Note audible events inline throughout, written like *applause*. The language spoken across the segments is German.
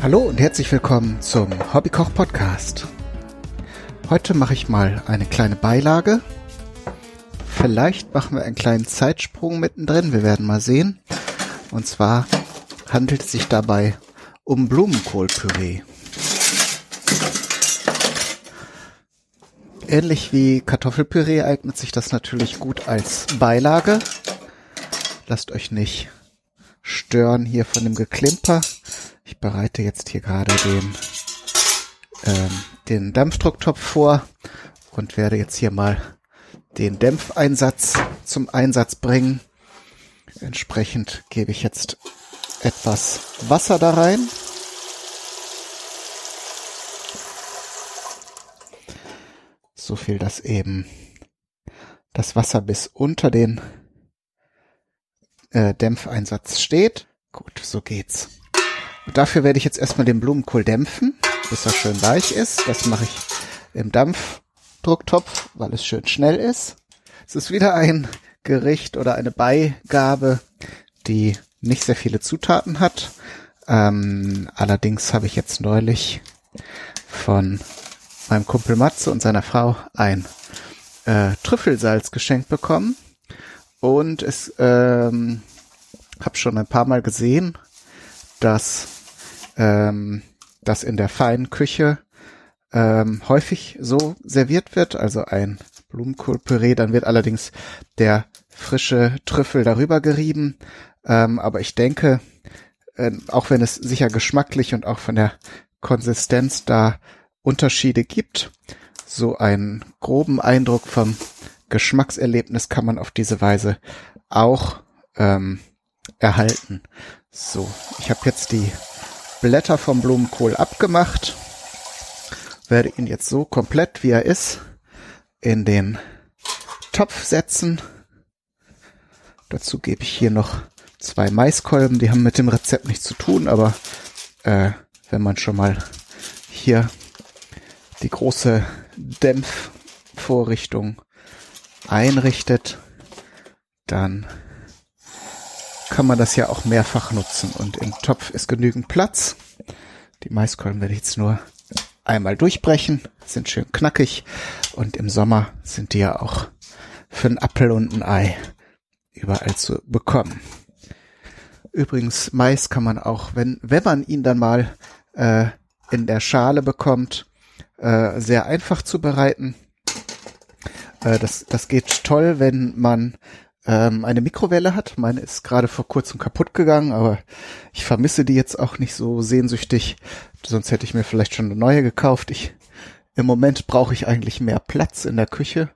Hallo und herzlich willkommen zum Hobbykoch Podcast. Heute mache ich mal eine kleine Beilage. Vielleicht machen wir einen kleinen Zeitsprung mittendrin, wir werden mal sehen. Und zwar handelt es sich dabei um Blumenkohlpüree. Ähnlich wie Kartoffelpüree eignet sich das natürlich gut als Beilage. Lasst euch nicht stören hier von dem Geklimper. Ich bereite jetzt hier gerade den, ähm, den Dampfdrucktopf vor und werde jetzt hier mal den Dämpfeinsatz zum Einsatz bringen. Entsprechend gebe ich jetzt etwas Wasser da rein. So viel, dass eben das Wasser bis unter den äh, Dämpfeinsatz steht. Gut, so geht's. Dafür werde ich jetzt erstmal den Blumenkohl dämpfen, bis er schön weich ist. Das mache ich im Dampfdrucktopf, weil es schön schnell ist. Es ist wieder ein Gericht oder eine Beigabe, die nicht sehr viele Zutaten hat. Ähm, allerdings habe ich jetzt neulich von meinem Kumpel Matze und seiner Frau ein äh, Trüffelsalz geschenkt bekommen. Und es ähm, habe schon ein paar Mal gesehen, dass ähm, das in der feinen Küche ähm, häufig so serviert wird, also ein Blumenkohlpüree, dann wird allerdings der frische Trüffel darüber gerieben. Ähm, aber ich denke, äh, auch wenn es sicher geschmacklich und auch von der Konsistenz da Unterschiede gibt, so einen groben Eindruck vom Geschmackserlebnis kann man auf diese Weise auch ähm, erhalten. So, ich habe jetzt die Blätter vom Blumenkohl abgemacht, werde ihn jetzt so komplett wie er ist in den Topf setzen. Dazu gebe ich hier noch zwei Maiskolben, die haben mit dem Rezept nichts zu tun, aber äh, wenn man schon mal hier die große Dämpfvorrichtung einrichtet, dann kann man das ja auch mehrfach nutzen und im Topf ist genügend Platz. Die Maiskolben werde ich jetzt nur einmal durchbrechen, sind schön knackig und im Sommer sind die ja auch für einen Apfel und ein Ei überall zu bekommen. Übrigens, Mais kann man auch, wenn, wenn man ihn dann mal äh, in der Schale bekommt, äh, sehr einfach zubereiten. Äh, das, das geht toll, wenn man ähm, eine Mikrowelle hat. Meine ist gerade vor kurzem kaputt gegangen, aber ich vermisse die jetzt auch nicht so sehnsüchtig. Sonst hätte ich mir vielleicht schon eine neue gekauft. Ich im Moment brauche ich eigentlich mehr Platz in der Küche.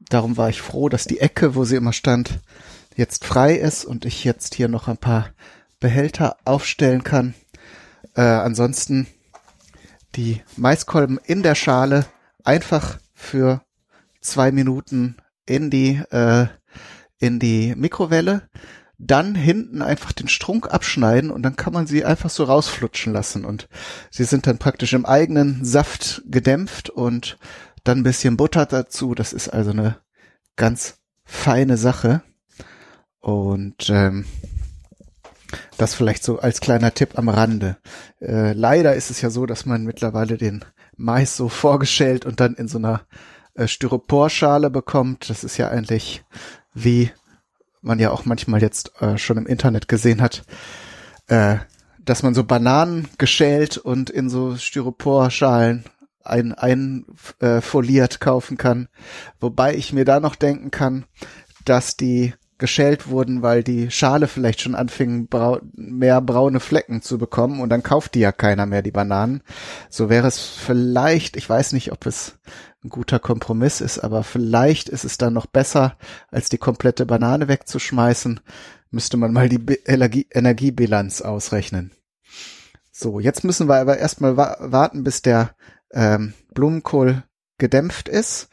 Darum war ich froh, dass die Ecke, wo sie immer stand, jetzt frei ist und ich jetzt hier noch ein paar Behälter aufstellen kann. Äh, ansonsten die Maiskolben in der Schale einfach für zwei Minuten in die äh, in die Mikrowelle, dann hinten einfach den Strunk abschneiden und dann kann man sie einfach so rausflutschen lassen und sie sind dann praktisch im eigenen Saft gedämpft und dann ein bisschen Butter dazu. Das ist also eine ganz feine Sache und ähm, das vielleicht so als kleiner Tipp am Rande. Äh, leider ist es ja so, dass man mittlerweile den Mais so vorgeschält und dann in so einer äh, Styroporschale bekommt. Das ist ja eigentlich wie man ja auch manchmal jetzt äh, schon im Internet gesehen hat, äh, dass man so Bananen geschält und in so Styroporschalen ein, ein äh, foliert kaufen kann. Wobei ich mir da noch denken kann, dass die geschält wurden, weil die Schale vielleicht schon anfing, brau mehr braune Flecken zu bekommen und dann kauft die ja keiner mehr, die Bananen. So wäre es vielleicht, ich weiß nicht, ob es ein guter Kompromiss ist, aber vielleicht ist es dann noch besser, als die komplette Banane wegzuschmeißen, müsste man mal die Energie Energiebilanz ausrechnen. So, jetzt müssen wir aber erstmal wa warten, bis der ähm, Blumenkohl gedämpft ist.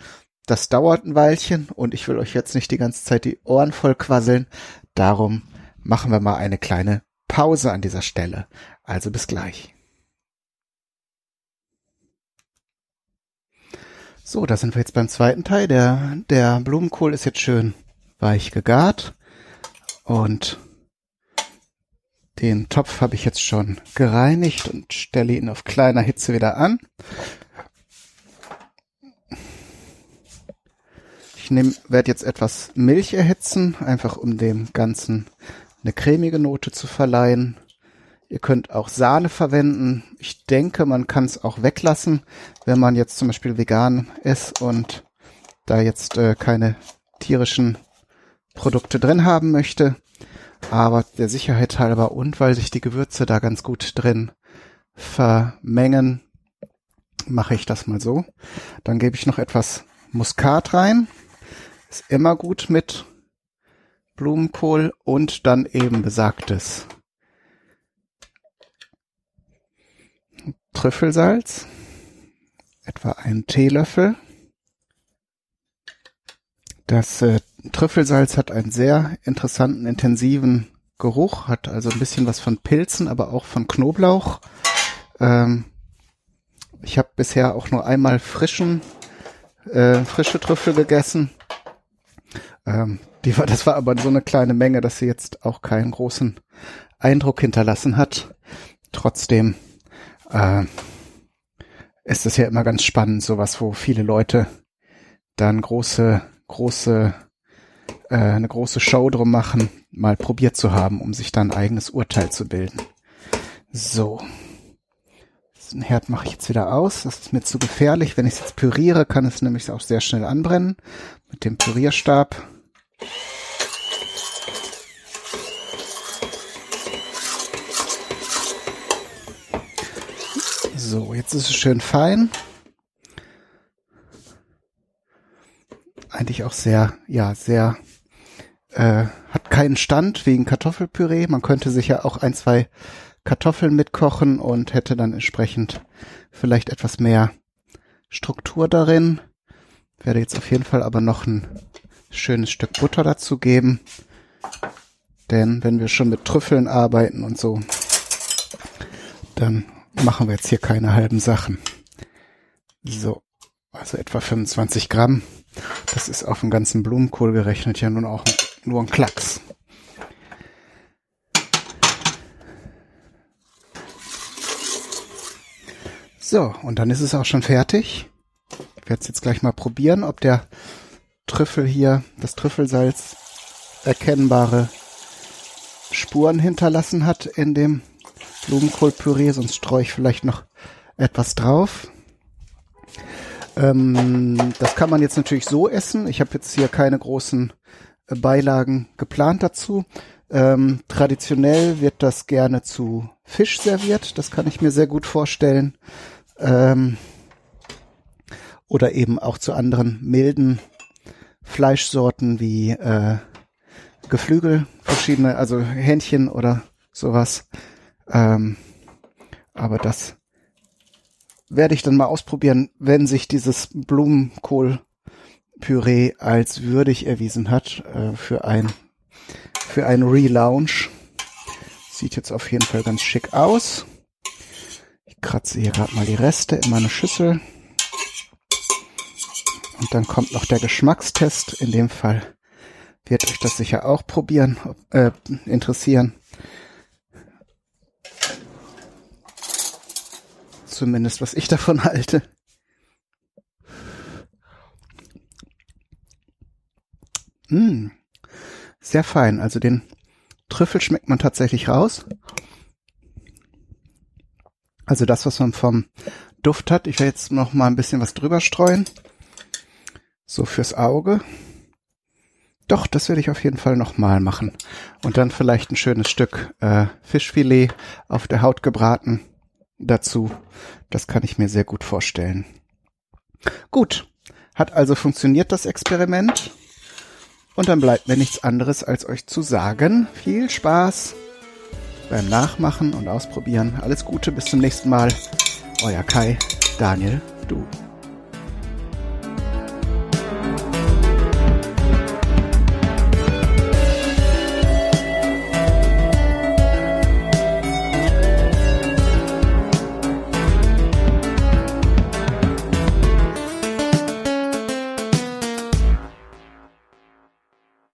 Das dauert ein Weilchen und ich will euch jetzt nicht die ganze Zeit die Ohren voll quasseln. Darum machen wir mal eine kleine Pause an dieser Stelle. Also bis gleich. So, da sind wir jetzt beim zweiten Teil. Der, der Blumenkohl ist jetzt schön weich gegart und Den Topf habe ich jetzt schon gereinigt und stelle ihn auf kleiner Hitze wieder an. Ich werde jetzt etwas Milch erhitzen, einfach um dem Ganzen eine cremige Note zu verleihen. Ihr könnt auch Sahne verwenden. Ich denke, man kann es auch weglassen, wenn man jetzt zum Beispiel vegan ist und da jetzt äh, keine tierischen Produkte drin haben möchte. Aber der Sicherheit halber und weil sich die Gewürze da ganz gut drin vermengen, mache ich das mal so. Dann gebe ich noch etwas Muskat rein. Ist immer gut mit Blumenkohl und dann eben besagtes Trüffelsalz, etwa einen Teelöffel. Das äh, Trüffelsalz hat einen sehr interessanten, intensiven Geruch, hat also ein bisschen was von Pilzen, aber auch von Knoblauch. Ähm, ich habe bisher auch nur einmal frischen, äh, frische Trüffel gegessen. Ähm, die war, das war aber so eine kleine Menge, dass sie jetzt auch keinen großen Eindruck hinterlassen hat. Trotzdem äh, ist es ja immer ganz spannend, sowas, wo viele Leute dann große, große äh, eine große Show drum machen, mal probiert zu haben, um sich dann ein eigenes Urteil zu bilden. So. Den Herd mache ich jetzt wieder aus. Das ist mir zu gefährlich. Wenn ich es jetzt püriere, kann es nämlich auch sehr schnell anbrennen. Mit dem Pürierstab. So, jetzt ist es schön fein. Eigentlich auch sehr, ja, sehr äh, hat keinen Stand wegen Kartoffelpüree. Man könnte sich ja auch ein, zwei Kartoffeln mitkochen und hätte dann entsprechend vielleicht etwas mehr Struktur darin. Werde jetzt auf jeden Fall aber noch ein schönes Stück Butter dazu geben. Denn wenn wir schon mit Trüffeln arbeiten und so, dann machen wir jetzt hier keine halben Sachen. So, also etwa 25 Gramm. Das ist auf den ganzen Blumenkohl gerechnet ja nun auch nur ein Klacks. So, und dann ist es auch schon fertig. Werde es jetzt gleich mal probieren, ob der Trüffel hier, das Trüffelsalz, erkennbare Spuren hinterlassen hat in dem Blumenkohlpüree, sonst streue ich vielleicht noch etwas drauf. Ähm, das kann man jetzt natürlich so essen. Ich habe jetzt hier keine großen Beilagen geplant dazu. Ähm, traditionell wird das gerne zu Fisch serviert, das kann ich mir sehr gut vorstellen. Ähm, oder eben auch zu anderen milden Fleischsorten wie äh, Geflügel, verschiedene, also Hähnchen oder sowas. Ähm, aber das werde ich dann mal ausprobieren, wenn sich dieses Blumenkohl Püree als würdig erwiesen hat äh, für ein für ein Relaunch. Sieht jetzt auf jeden Fall ganz schick aus. Ich kratze hier gerade mal die Reste in meine Schüssel. Und dann kommt noch der Geschmackstest. In dem Fall wird euch das sicher auch probieren, äh, interessieren. Zumindest was ich davon *laughs* halte. Mm, sehr fein. Also den Trüffel schmeckt man tatsächlich raus. Also das, was man vom Duft hat. Ich werde jetzt noch mal ein bisschen was drüber streuen. So fürs Auge. Doch, das werde ich auf jeden Fall noch mal machen. Und dann vielleicht ein schönes Stück äh, Fischfilet auf der Haut gebraten dazu. Das kann ich mir sehr gut vorstellen. Gut, hat also funktioniert das Experiment. Und dann bleibt mir nichts anderes, als euch zu sagen, viel Spaß beim Nachmachen und Ausprobieren. Alles Gute, bis zum nächsten Mal. Euer Kai, Daniel, du.